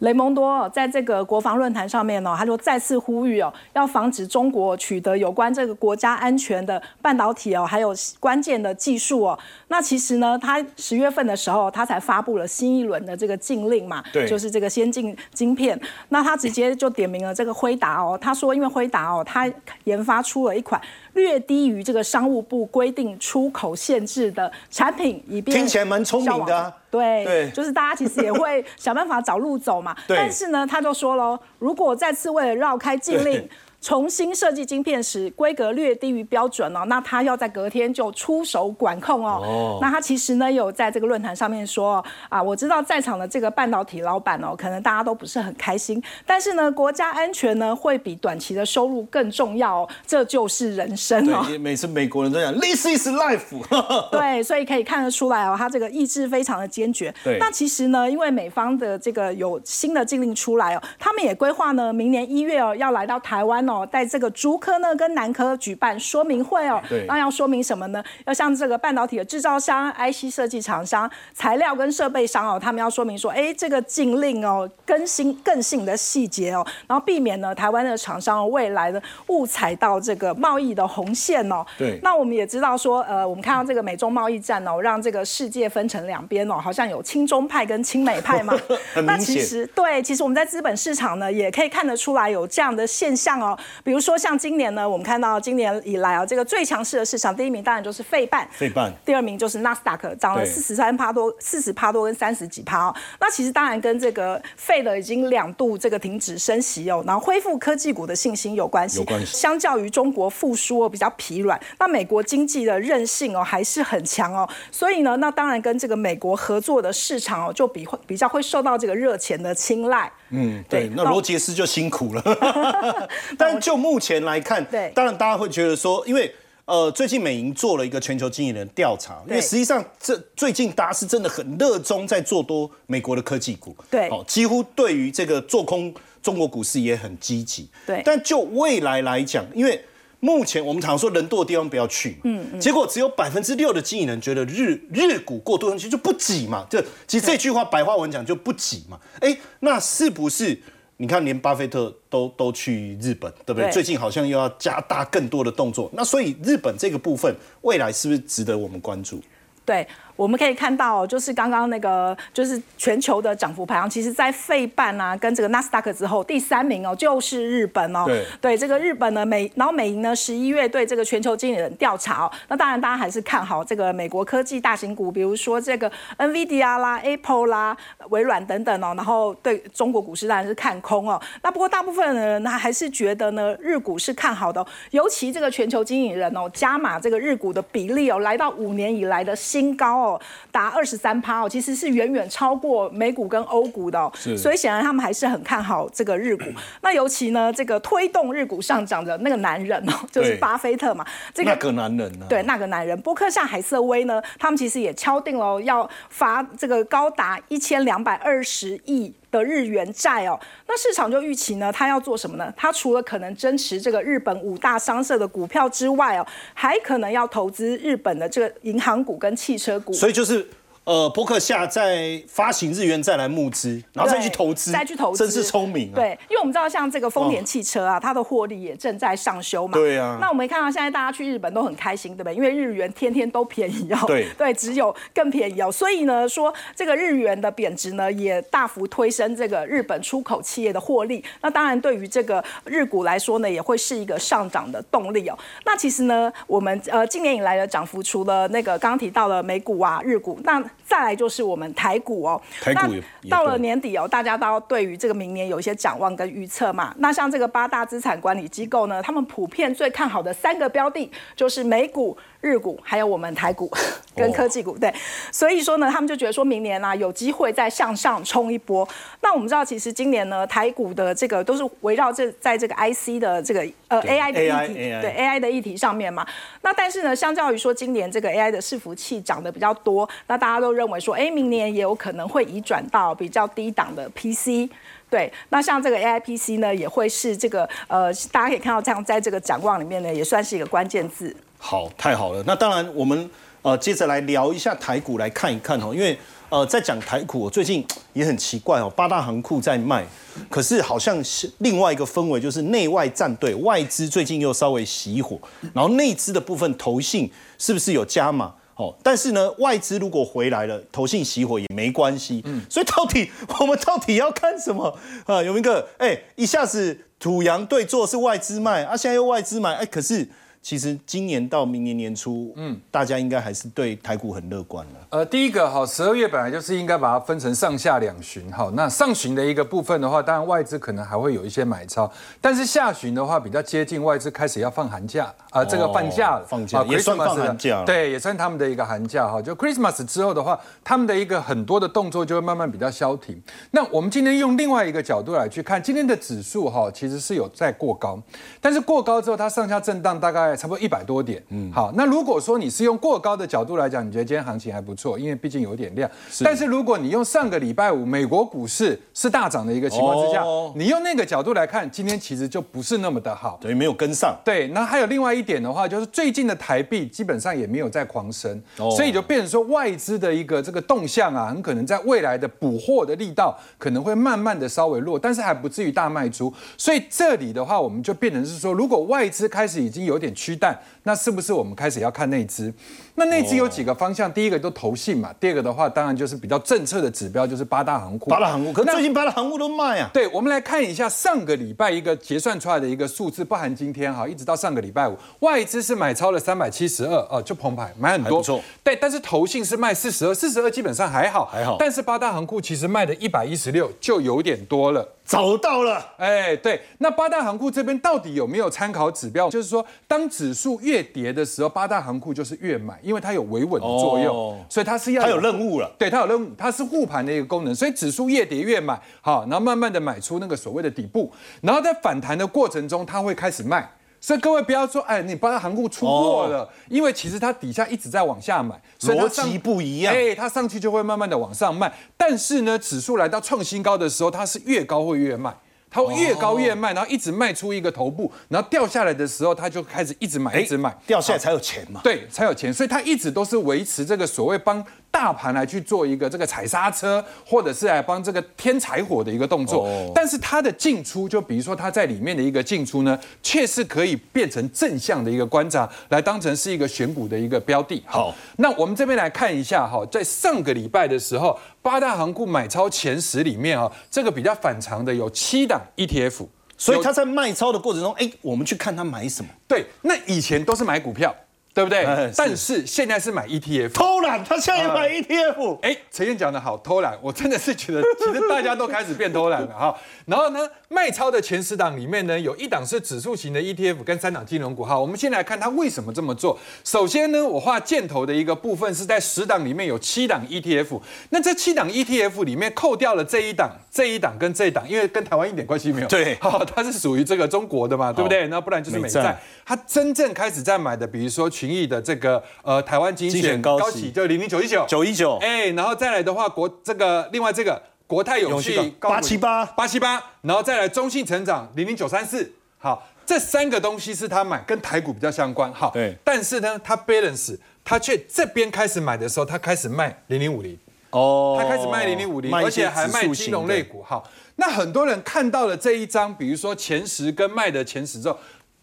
雷蒙多在这个国防论坛上面呢，他就再次呼吁哦，要防止中国取得有关这个国家安全的半导体哦，还有关键的技术哦。那其实呢，他十月份的时候，他才发布了新一轮的这个禁令嘛，对，就是这个先进晶片。那他直接就点名了这个辉达哦，他说因为辉达哦，他研发出了一款略低于这个商务部规定出口限制的产品，以便听起来蛮聪明的。对，对，就是大家其实也会想办法找路走嘛。但是呢，他就说喽，如果再次为了绕开禁令。重新设计晶片时，规格略低于标准哦，那他要在隔天就出手管控哦。那他其实呢有在这个论坛上面说啊，我知道在场的这个半导体老板哦，可能大家都不是很开心，但是呢，国家安全呢会比短期的收入更重要，这就是人生哦。每次美国人都讲 This is life。对，所以可以看得出来哦，他这个意志非常的坚决。对。那其实呢，因为美方的这个有新的禁令出来哦，他们也规划呢，明年一月哦要来到台湾。哦，在这个竹科呢跟南科举办说明会哦，那要说明什么呢？要向这个半导体的制造商、IC 设计厂商、材料跟设备商哦，他们要说明说，哎，这个禁令哦，更新更新的细节哦，然后避免呢台湾的厂商未来的误踩到这个贸易的红线哦。对。那我们也知道说，呃，我们看到这个美中贸易战哦，让这个世界分成两边哦，好像有亲中派跟亲美派嘛。那其实对，其实我们在资本市场呢，也可以看得出来有这样的现象哦。比如说像今年呢，我们看到今年以来啊，这个最强势的市场，第一名当然就是费半，费半，第二名就是纳斯达克，涨了四十三趴多，四十趴多跟三十几趴哦。那其实当然跟这个费的已经两度这个停止升息哦，然后恢复科技股的信心有关系。有关系。相较于中国复苏哦比较疲软，那美国经济的韧性哦还是很强哦。所以呢，那当然跟这个美国合作的市场哦就比会比较会受到这个热钱的青睐。嗯，对。那罗杰斯就辛苦了。但就目前来看，对，当然大家会觉得说，因为呃，最近美银做了一个全球经理人调查，因为实际上这最近大家是真的很热衷在做多美国的科技股，对，哦，几乎对于这个做空中国股市也很积极，对。但就未来来讲，因为目前我们常说人多的地方不要去，嗯嗯，结果只有百分之六的经理人觉得日日股过多，其就不挤嘛，就其实这句话白话文讲就不挤嘛，哎，那是不是？你看，连巴菲特都都去日本，对不对？最近好像又要加大更多的动作，那所以日本这个部分未来是不是值得我们关注？对。我们可以看到，就是刚刚那个，就是全球的涨幅排行，其实，在费半啊跟这个纳斯达克之后，第三名哦，就是日本哦。对。对这个日本呢，美然后美银呢，十一月对这个全球经理人调查哦，那当然大家还是看好这个美国科技大型股，比如说这个 NVIDIA 啦、Apple 啦、微软等等哦，然后对中国股市当然是看空哦。那不过大部分的人呢，还是觉得呢，日股是看好的，尤其这个全球经理人哦，加码这个日股的比例哦，来到五年以来的新高哦。达二十三趴哦，其实是远远超过美股跟欧股的哦，所以显然他们还是很看好这个日股。那尤其呢，这个推动日股上涨的那个男人哦，就是巴菲特嘛。这个那个男人呢？对，那个男人，波克夏海瑟威呢，他们其实也敲定了要发这个高达一千两百二十亿。的日元债哦，那市场就预期呢，它要做什么呢？它除了可能增持这个日本五大商社的股票之外哦，还可能要投资日本的这个银行股跟汽车股。所以就是。呃，伯克夏在发行日元再来募资，然后再去投资，再去投资，真是聪明啊！对，因为我们知道像这个丰田汽车啊，它的获利也正在上修嘛。对啊。那我们看到现在大家去日本都很开心，对不对？因为日元天天都便宜哦。对。对，只有更便宜哦。所以呢，说这个日元的贬值呢，也大幅推升这个日本出口企业的获利。那当然，对于这个日股来说呢，也会是一个上涨的动力哦。那其实呢，我们呃今年以来的涨幅，除了那个刚刚提到的美股啊、日股，那再来就是我们台股哦，台股到了年底哦，大家都要对于这个明年有一些展望跟预测嘛。那像这个八大资产管理机构呢，他们普遍最看好的三个标的，就是美股。日股还有我们台股 跟科技股，对，所以说呢，他们就觉得说明年呢有机会再向上冲一波。那我们知道，其实今年呢台股的这个都是围绕这在这个 IC 的这个呃 AI 的议题，对 AI 的议题上面嘛。那但是呢，相较于说今年这个 AI 的伺服器涨得比较多，那大家都认为说，哎，明年也有可能会移转到比较低档的 PC。对，那像这个 AI PC 呢，也会是这个呃，大家可以看到这样在这个展望里面呢，也算是一个关键字。好，太好了。那当然，我们呃接着来聊一下台股，来看一看哦。因为呃，在讲台股，我最近也很奇怪哦，八大行库在卖，可是好像是另外一个氛围，就是内外战队，外资最近又稍微熄火，然后内资的部分投信是不是有加码？哦，但是呢，外资如果回来了，投信熄火也没关系。嗯，所以到底我们到底要看什么啊？有一个哎，一下子土洋对坐是外资卖，啊，现在又外资买，哎，可是。其实今年到明年年初，嗯，大家应该还是对台股很乐观了。呃，第一个哈，十二月本来就是应该把它分成上下两旬哈。那上旬的一个部分的话，当然外资可能还会有一些买超，但是下旬的话比较接近外资开始要放寒假啊，这个放假了，放假也算放寒假，对，也算他们的一个寒假哈。就 Christmas 之后的话，他们的一个很多的动作就会慢慢比较消停。那我们今天用另外一个角度来去看今天的指数哈，其实是有在过高，但是过高之后它上下震荡大概。差不多一百多点，嗯，好，那如果说你是用过高的角度来讲，你觉得今天行情还不错，因为毕竟有点量。但是如果你用上个礼拜五美国股市是大涨的一个情况之下，你用那个角度来看，今天其实就不是那么的好，等于没有跟上。对，那还有另外一点的话，就是最近的台币基本上也没有在狂升，所以就变成说外资的一个这个动向啊，很可能在未来的补货的力道可能会慢慢的稍微弱，但是还不至于大卖出。所以这里的话，我们就变成是说，如果外资开始已经有点趋淡，那是不是我们开始要看内资？那内资有几个方向，第一个都投信嘛，第二个的话，当然就是比较政策的指标，就是八大行库。八大行库，可最近八大行库都卖啊。对，我们来看一下上个礼拜一个结算出来的一个数字，不含今天哈，一直到上个礼拜五，外资是买超了三百七十二，哦，就澎湃，买很多。错。对，但是投信是卖四十二，四十二基本上还好，还好。但是八大行库其实卖的一百一十六，就有点多了。找到了，哎，对，那八大行库这边到底有没有参考指标？就是说，当指数越跌的时候，八大行库就是越买，因为它有维稳的作用，所以它是要它有任务了，对，它有任务，它是护盘的一个功能，所以指数越跌越买，好，然后慢慢的买出那个所谓的底部，然后在反弹的过程中，它会开始卖。所以各位不要说，哎，你八大行库出货了，因为其实它底下一直在往下买，逻辑不一样，哎，它上去就会慢慢的往上卖，但是呢，指数来到创新高的时候，它是越高会越卖。它会越高越卖，然后一直卖出一个头部，然后掉下来的时候，它就开始一直买，一直买，掉下来才有钱嘛？对，才有钱，所以它一直都是维持这个所谓帮大盘来去做一个这个踩刹车，或者是来帮这个添柴火的一个动作。但是它的进出，就比如说它在里面的一个进出呢，却是可以变成正向的一个观察，来当成是一个选股的一个标的。好，那我们这边来看一下哈，在上个礼拜的时候。八大行库买超前十里面啊，这个比较反常的有七档 ETF，所以他在卖超的过程中，哎，我们去看他买什么？对，那以前都是买股票。对不对？但是现在是买 ETF，偷懒，他现在买 ETF。哎，陈燕讲的好，偷懒，我真的是觉得，其实大家都开始变偷懒了哈。然后呢，卖超的前十档里面呢，有一档是指数型的 ETF，跟三档金融股哈。我们先来看他为什么这么做。首先呢，我画箭头的一个部分是在十档里面有七档 ETF，那这七档 ETF 里面扣掉了这一档、这一档跟这一档，因为跟台湾一点关系没有。对，好，它是属于这个中国的嘛，对不对？那不然就是美债。它真正开始在买的，比如说群。亿的这个呃台湾精选高企就零零九一九。九一九。哎，然后再来的话国这个另外这个国泰永续八七八。八七八，然后再来中信成长零零九三四，好，这三个东西是他买跟台股比较相关，好，对，但是呢，他 balance 他却这边开始买的时候，他开始卖零零五零。哦，他开始卖零零五零，而且还卖金融类股，好，那很多人看到了这一张，比如说前十跟卖的前十之后。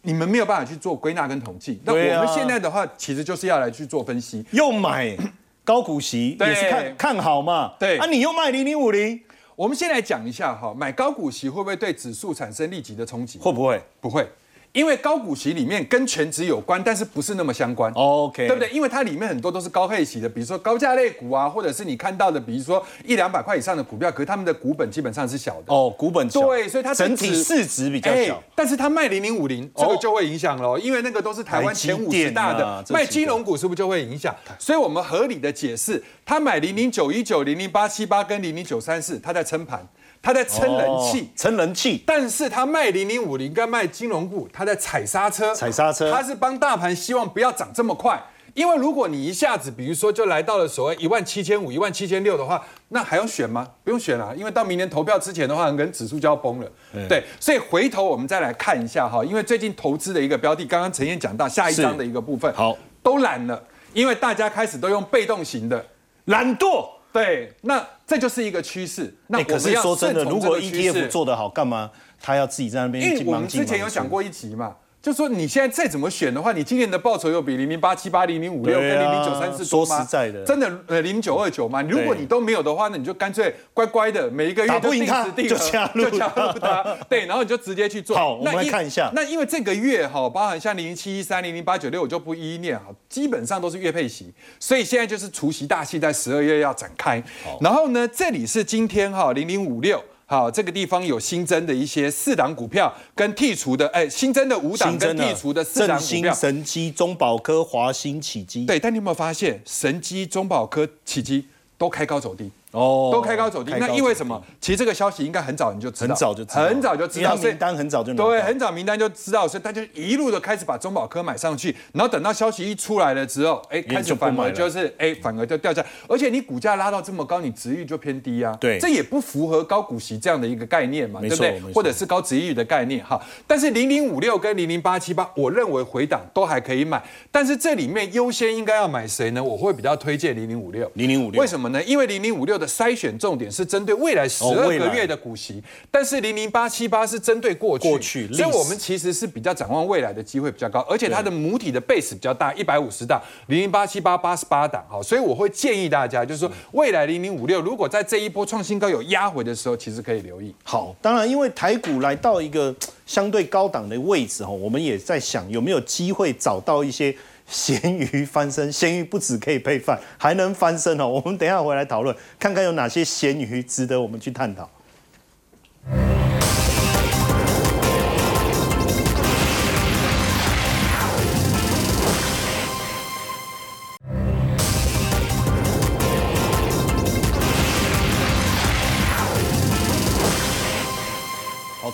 你们没有办法去做归纳跟统计，那我们现在的话，其实就是要来去做分析。又买高股息，也是看看好嘛。对啊，你又卖零零五零，我们先来讲一下哈，买高股息会不会对指数产生立即的冲击？会不会？不会。因为高股息里面跟全值有关，但是不是那么相关，OK，对不对？因为它里面很多都是高配息的，比如说高价类股啊，或者是你看到的，比如说一两百块以上的股票，可是他们的股本基本上是小的。哦，股本小，对，所以它整体市值比较小，但是它卖零零五零，这个就会影响喽，因为那个都是台湾前五十大的卖金融股，是不是就会影响？所以我们合理的解释，他买零零九一九、零零八七八跟零零九三四，他在撑盘。他在撑人气，撑人气，但是他卖零零五零跟卖金融股，他在踩刹车，踩刹车，他是帮大盘希望不要涨这么快，因为如果你一下子，比如说就来到了所谓一万七千五、一万七千六的话，那还用选吗？不用选了，因为到明年投票之前的话，可能指数就要崩了。对，所以回头我们再来看一下哈，因为最近投资的一个标的，刚刚陈燕讲到下一章的一个部分，好，都懒了，因为大家开始都用被动型的。懒惰。对，那这就是一个趋势。那哎，可是说真的，如果 ETF 做得好，干嘛他要自己在那边因为我们之前有讲过一集嘛，就说你现在再怎么选的话，你今年的报酬又比零零八七八、零零五六跟零零九三四多吗？说实在的真的呃零九二九嘛。如果你都没有的话，那你就干脆乖乖的每一个月打不赢他就定时定额就加入 就加入它，对，然后你就直接去做。好我们看一下那因为这个月哈，包含像零零七一三、零零八九六，我就不一一念哈，基本上都是月配息，所以现在就是除夕大戏在十二月要展开。然后呢，这里是今天哈零零五六。好，这个地方有新增的一些四档股票跟剔除的，哎，新增的五档跟剔除的四档振兴、股票。神机、中保科、华兴、启基，对，但你有没有发现，神机、中保科、启基都开高走低？哦都开高走低，那因为什么？其实这个消息应该很早你就知道，很早就知道。很早就知道，名单很早就对，很早名单就知道，所以大家一路的开始把中保科买上去，然后等到消息一出来了之后，哎，开始反而就是哎，反而就掉下来，而且你股价拉到这么高，你值域就偏低啊，对。这也不符合高股息这样的一个概念嘛，对不对？或者是高值域的概念哈。但是零零五六跟零零八七八，我认为回档都还可以买，但是这里面优先应该要买谁呢？我会比较推荐零零五六。零零五六。为什么呢？因为零零五六的筛选重点是针对未来十二个月的股息，但是零零八七八是针对过去，过去所以我们其实是比较展望未来的机会比较高，而且它的母体的 base 比较大，一百五十档，零零八七八八十八档，好，所以我会建议大家，就是说未来零零五六如果在这一波创新高有压回的时候，其实可以留意。好，当然，因为台股来到一个相对高档的位置哈，我们也在想有没有机会找到一些咸鱼翻身。咸鱼不止可以配饭，还能翻身哦。我们等下回来讨论，看看有哪些咸鱼值得我们去探讨。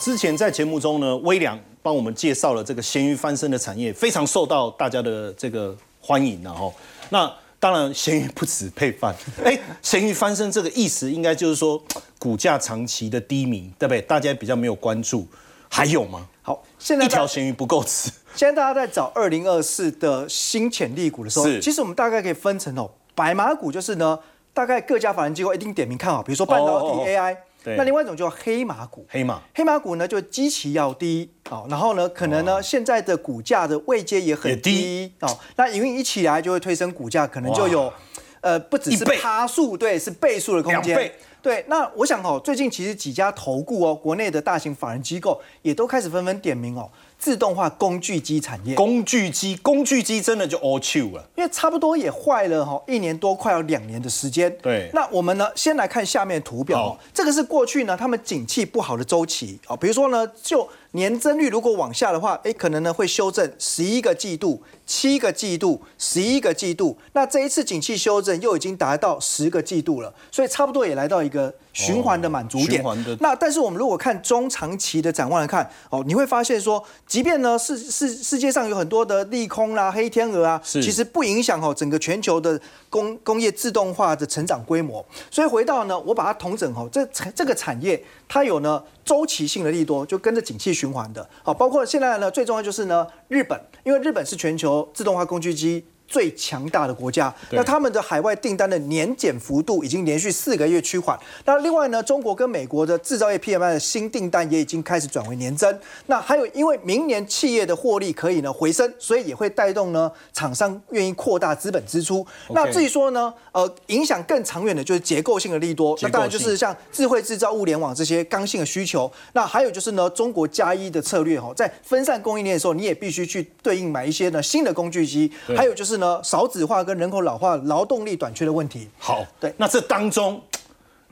之前在节目中呢，微良帮我们介绍了这个咸鱼翻身的产业，非常受到大家的这个欢迎然后，那当然，咸鱼不止配饭，哎，咸鱼翻身这个意思应该就是说股价长期的低迷，对不对？大家比较没有关注，还有吗？好，现在一条咸鱼不够吃，现在大家在找二零二四的新潜力股的时候，其实我们大概可以分成哦，白马股就是呢，大概各家法人机构一定点名看好，比如说半导体、AI。对。那另外一种叫黑马股，黑马。黑马股呢就基期要低哦，然后呢可能呢现在的股价的位阶也也很低。低哦，那营运一起来就会推升股价，可能就有呃不只是趴数，对，是倍数的空间。对，那我想哦，最近其实几家投顾哦，国内的大型法人机构也都开始纷纷点名哦，自动化工具机产业。工具机，工具机真的就 all chew 了。因为差不多也坏了哈，一年多快要两年的时间。对那我们呢，先来看下面的图表这个是过去呢他们景气不好的周期啊，比如说呢，就年增率如果往下的话，哎，可能呢会修正十一个季度、七个季度、十一个季度。那这一次景气修正又已经达到十个季度了，所以差不多也来到一个循环的满足点。那但是我们如果看中长期的展望来看，哦，你会发现说，即便呢世世世界上有很多的利空啦、黑天鹅啊，其实不影响哦整个全球的工工业自动化的成长规模。所以回到呢，我把它统整哦，这这个产业它有呢周期性的利多，就跟着景气循环的。好，包括现在呢最重要就是呢日本，因为日本是全球自动化工具机。最强大的国家，那他们的海外订单的年减幅度已经连续四个月趋缓。那另外呢，中国跟美国的制造业 PMI 的新订单也已经开始转为年增。那还有，因为明年企业的获利可以呢回升，所以也会带动呢厂商愿意扩大资本支出。那至于说呢，呃，影响更长远的就是结构性的利多，那当然就是像智慧制造、物联网这些刚性的需求。那还有就是呢，中国加一的策略哈，在分散供应链的时候，你也必须去对应买一些呢新的工具机。还有就是呢，少子化跟人口老化、劳动力短缺的问题。好，对那这当中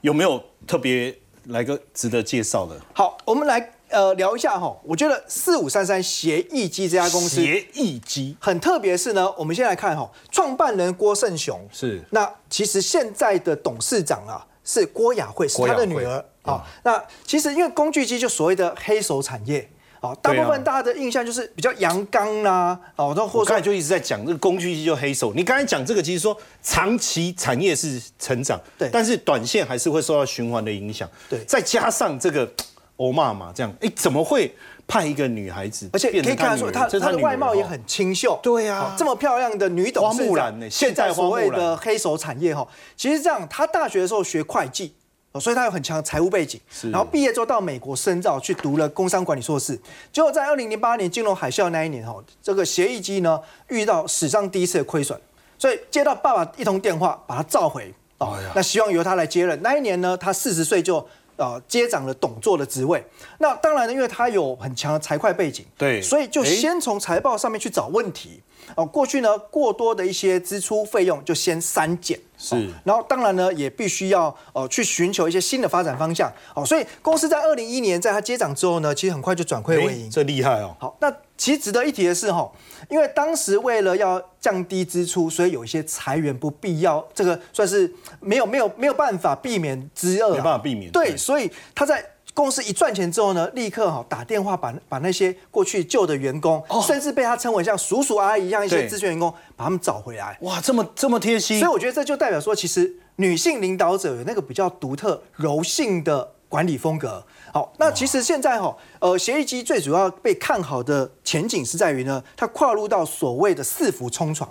有没有特别来个值得介绍的？好，我们来呃聊一下哈，我觉得四五三三协议机这家公司协议机很特别是呢，我们先来看哈，创办人郭胜雄是那其实现在的董事长啊是郭雅慧，是他的女儿啊。那其实因为工具机就所谓的黑手产业。哦，大部分大家的印象就是比较阳刚啦，哦，然后或者刚才就一直在讲这个工具机就黑手。你刚才讲这个，其实说长期产业是成长，对但是短线还是会受到循环的影响，对再加上这个欧骂嘛，这样，哎，怎么会派一个女孩子，而且可以看得出她她的外貌也很。清秀。对啊这么漂亮的女董事花木长兰呢现现在所谓的黑手产业哈，其实这样，她大学的时候学会计。哦所以他有很强的财务背景，然后毕业之后到美国深造，去读了工商管理硕士。结果在二零零八年金融海啸那一年，哈，这个协议机呢遇到史上第一次的亏损，所以接到爸爸一通电话，把他召回，哦，那希望由他来接任。那一年呢，他四十岁就呃接掌了董座的职位。那当然呢，因为他有很强的财会背景，对所以就先从财报上面去找问题。哦，过去呢过多的一些支出费用就先删减，是哦然后当然呢也必须要呃去寻求一些新的发展方向。哦，所以公司在二零一一年在他接掌之后呢，其实很快就转亏为盈。哎这厉害哦。好，那其实值得一提的是哈，因为当时为了要降低支出，所以有一些裁员不必要，这个算是没有没有没有办法避免之恶、啊，没办法避免对，所以他在。公司一赚钱之后呢，立刻哈打电话把把那些过去旧的员工，甚至被他称为像叔叔阿姨一样一些资深员工，把他们找回来。哇，这么这么贴心所以，我觉得这就代表说，其实女性领导者有那个比较独特、柔性的管理风格。好，那其实现在哈，呃，协议机最主要被看好的前景是在于呢，它跨入到所谓的四伏冲床。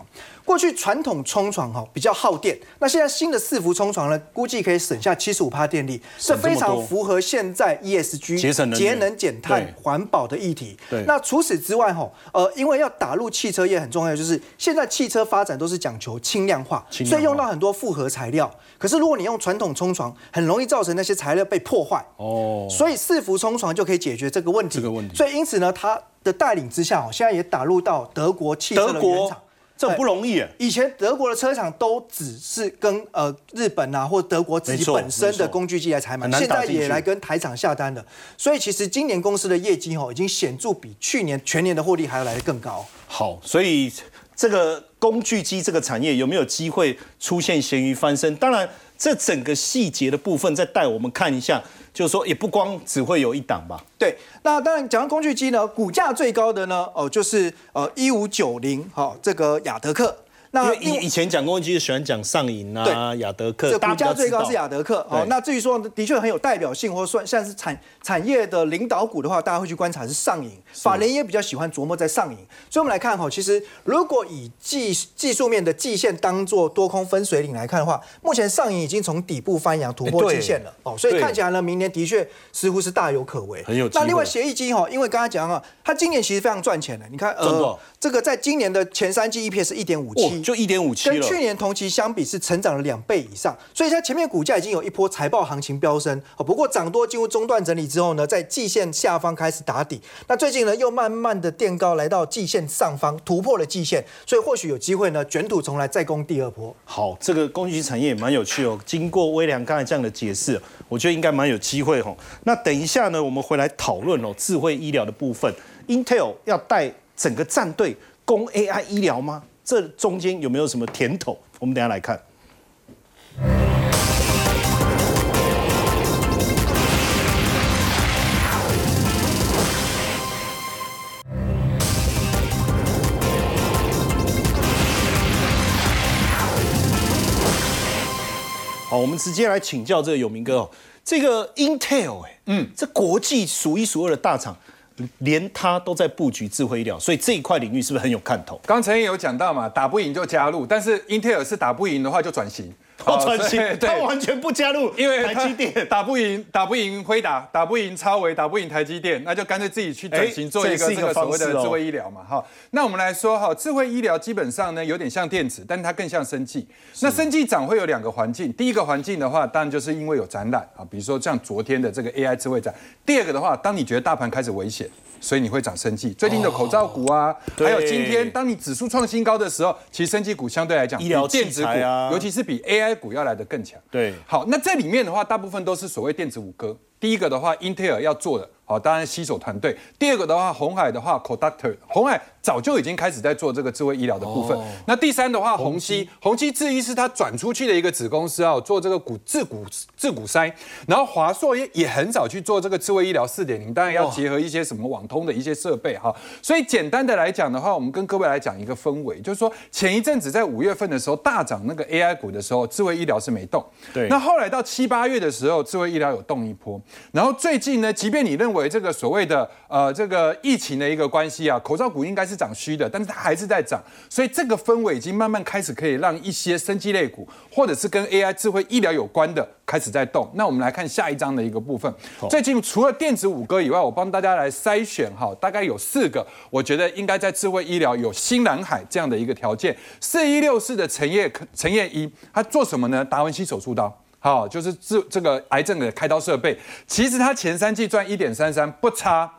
过去传统冲床哈比较耗电，那现在新的四伏冲床呢，估计可以省下七十五帕电力，这非常符合现在 ESG 节省能源节能减碳对环保的议题。对那除此之外哈，呃，因为要打入汽车业很重要，就是现在汽车发展都是讲求轻量化，所以用到很多复合材料。可是如果你用传统冲床，很容易造成那些材料被破坏。哦，所以四伏冲床就可以解决这个问题。这个问题所以因此呢，它的带领之下，哦，现在也打入到德国汽车的原厂。这很不容易耶。以前德国的车厂都只是跟呃日本啊或德国自己本身的工具机来采买现在也来跟台厂下单了。所以其实今年公司的业绩哦，已经显著比去年全年的获利还要来得更高。好，所以这个工具机这个产业有没有机会出现咸鱼翻身？当然，这整个细节的部分再带我们看一下，就是说也不光只会有一档吧。对，那当然讲到工具机呢，股价最高的呢，哦，就是呃一五九零，好，这个雅德克。因那为以以前讲工具机喜欢讲上银啊、对雅德克，这股价最高是雅德克哦。那至于说的确很有代表性，或算像是产产业的领导股的话，大家会去观察是上影。法人也比较喜欢琢磨在上影。所以我们来看哈，其实如果以技技术面的季线当做多空分水岭来看的话，目前上影已经从底部翻扬突破季线了哦，所以看起来呢，明年的确似乎是大有可为。很有那另外协议机哈，因为刚才讲啊，它今年其实非常赚钱的。你看呃，这个在今年的前三季 EPS 是一点五哦七，，就一点五七了。跟去年同期相比是成长了两倍以上，所以它前面股价已经有一波财报行情飙升哦。不过涨多进入中段整理之后呢，在季线下方开始打底，那最近呢又慢慢的垫高来到季线上方，突破了季线，所以或许有机会呢卷土重来，再攻第二波。好，这个工具产业也蛮有趣哦。经过微良刚才这样的解释，我觉得应该蛮有机会哦。那等一下呢，我们回来讨论哦，智慧医疗的部分，Intel 要带整个战队攻 AI 医疗吗？这中间有没有什么甜头？我们等下来看。好，我们直接来请教这个有明哥哦，这个 Intel 哎、嗯，这国际数一数二的大厂，连它都在布局智慧医疗，所以这一块领域是不是很有看头？刚才也有讲到嘛，打不赢就加入，但是 Intel 是打不赢的话就转型，哦，转型所以，它对。完全不加入因为台积电。打不赢，打不赢辉达，打不赢超维，打不赢台积电，那就干脆自己去转哎型做一个个这个所谓的智慧医疗嘛，哈。那我们来说哈，智慧医疗基本上呢有点像电子，但它更像生技。那生技涨会有两个环境，第一个环境的话，当然就是因为有展览啊，比如说像昨天的这个 AI 智慧展。第二个的话，当你觉得大盘开始危险。所以你会涨生技，最近的口罩股啊，还有今天当你指数创新高的时候，其实生技股相对来讲，医疗比电子股啊尤其是比 AI 股要来的更强。对好，那这里面的话，大部分都是所谓电子五哥。第一个的话，英特尔要做的，好，当然携手团队。第二个的话，红海的话，Conductor，红海早就已经开始在做这个智慧医疗的部分。那第三的话，宏基，宏基智医是它转出去的一个子公司啊，做这个骨自骨自骨筛。然后华硕也也很早去做这个智慧医疗四点零，当然要结合一些什么网通的一些设备哈。所以简单的来讲的话，我们跟各位来讲一个氛围，就是说前一阵子在五月份的时候大涨那个 AI 股的时候，智慧医疗是没动。对那后来到七八月的时候，智慧医疗有动一波。然后最近呢，即便你认为这个所谓的呃这个疫情的一个关系啊，口罩股应该是涨虚的，但是它还是在涨，所以这个氛围已经慢慢开始可以让一些生机类股或者是跟 AI 智慧医疗有关的开始在动。那我们来看下一章的一个部分，最近除了电子五哥以外，我帮大家来筛选哈，大概有四个，我觉得应该在智慧医疗有新蓝海这样的一个条件。四一六四的陈业陈业一，他做什么呢？达文西手术刀。好，就是这这个癌症的开刀设备，其实它前三季赚一点三三不差，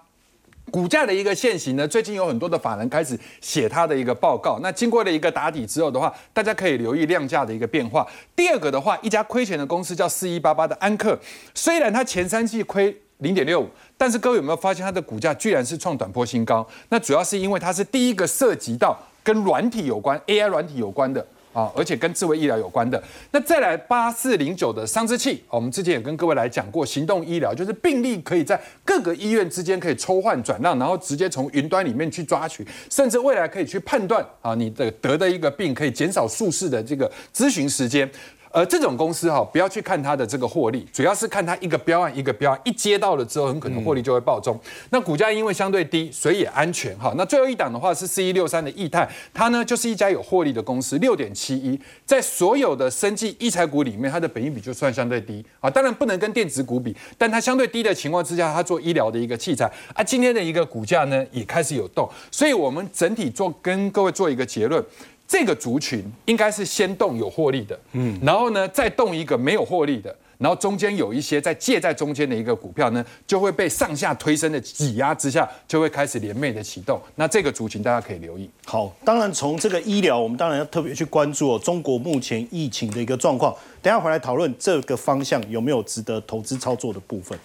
股价的一个现形呢，最近有很多的法人开始写它的一个报告。那经过了一个打底之后的话，大家可以留意量价的一个变化。第二个的话，一家亏钱的公司叫四一八八的安克，虽然它前三季亏零点六五，但是各位有没有发现它的股价居然是创短波新高？那主要是因为它是第一个涉及到跟软体有关、AI 软体有关的。啊，而且跟智慧医疗有关的。那再来八四零九的商之器，我们之前也跟各位来讲过，行动医疗就是病例可以在各个医院之间可以抽换转让，然后直接从云端里面去抓取，甚至未来可以去判断啊，你的得的一个病可以减少术式的这个咨询时间。呃，这种公司哈，不要去看它的这个获利，主要是看它一个标案一个标案，一接到了之后，很可能获利就会爆中。那股价因为相对低，所以也安全哈。那最后一档的话是四一六三的易泰，它呢就是一家有获利的公司，六点七一，在所有的生技医材股里面，它的本益比就算相对低啊。当然不能跟电子股比，但它相对低的情况之下，它做医疗的一个器材啊，今天的一个股价呢也开始有动，所以我们整体做跟各位做一个结论。这个族群应该是先动有获利的，嗯，然后呢再动一个没有获利的，然后中间有一些在借在中间的一个股票呢，就会被上下推升的挤压之下，就会开始连袂的启动。那这个族群大家可以留意。好，当然从这个医疗，我们当然要特别去关注哦，中国目前疫情的一个状况。等下回来讨论这个方向有没有值得投资操作的部分。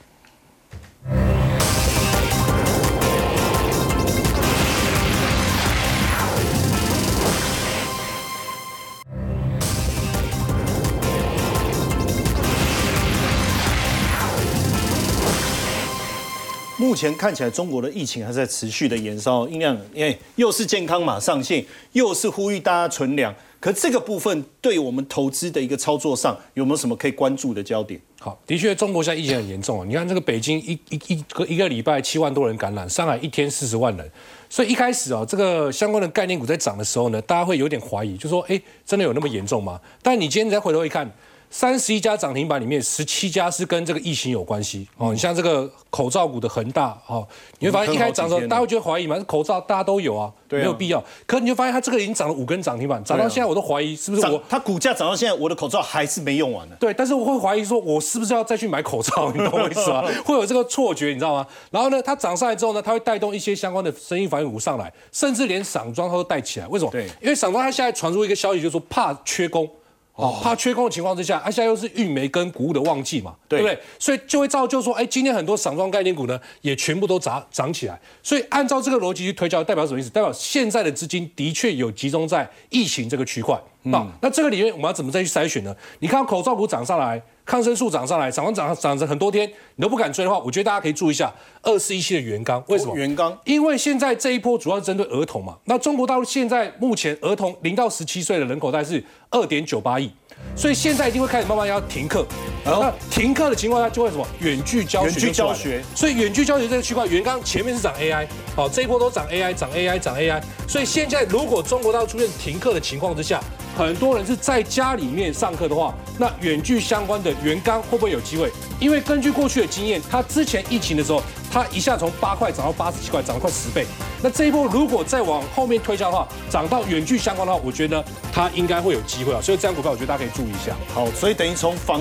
目前看起来，中国的疫情还在持续的延烧，因为因又是健康码上线，又是呼吁大家存粮。可这个部分对我们投资的一个操作上，有没有什么可以关注的焦点？好，的确，中国现在疫情很严重啊。你看这个北京一一一个一个礼拜七万多人感染，上海一天四十万人。所以一开始啊，这个相关的概念股在涨的时候呢，大家会有点怀疑，就说：哎，真的有那么严重吗？但你今天再回头一看。三十一家涨停板里面，十七家是跟这个疫情有关系哦。你像这个口罩股的恒大哦，你会发现一开始涨的时候，大家会觉得怀疑嘛？口罩大家都有啊，没有必要。可你就发现它这个已经涨了五根涨停板，涨到现在我都怀疑是不是我它股价涨到现在，我的口罩还是没用完呢？对，但是我会怀疑说，我是不是要再去买口罩？你懂我意思吗？会有这个错觉，你知道吗？然后呢，它涨上来之后呢，它会带动一些相关的生意反应股上来，甚至连散装它都带起来。为什么？对，因为散装它现在传出一个消息，就是说怕缺工。哦，怕缺空的情况之下，啊，现在又是运煤跟谷物的旺季嘛，对不对？所以就会造就说，哎，今天很多散装概念股呢，也全部都涨涨起来。所以按照这个逻辑去推敲，代表什么意思？代表现在的资金的确有集中在疫情这个区块。好，那这个里面我们要怎么再去筛选呢？你看口罩股涨上来。抗生素涨上来，涨完涨涨着很多天，你都不敢追的话，我觉得大家可以注意一下二四一七的元刚。为什么？元刚？因为现在这一波主要是针对儿童嘛。那中国大陆现在目前儿童零到十七岁的人口大概是二点九八亿，所以现在一定会开始慢慢要停课。那停课的情况下就会什么？远距教学。远距教学。所以远距教学这个区块，原刚前面是涨 AI，好，这一波都涨 AI，涨 AI，涨 AI。所以现在如果中国大陆出现停课的情况之下，很多人是在家里面上课的话，那远距相关的原钢会不会有机会？因为根据过去的经验，他之前疫情的时候，它一下从八块涨到八十七块，涨了快十倍。那这一波如果再往后面推销的话，涨到远距相关的话，我觉得它应该会有机会啊。所以这样股票，我觉得大家可以注意一下。好，所以等于从房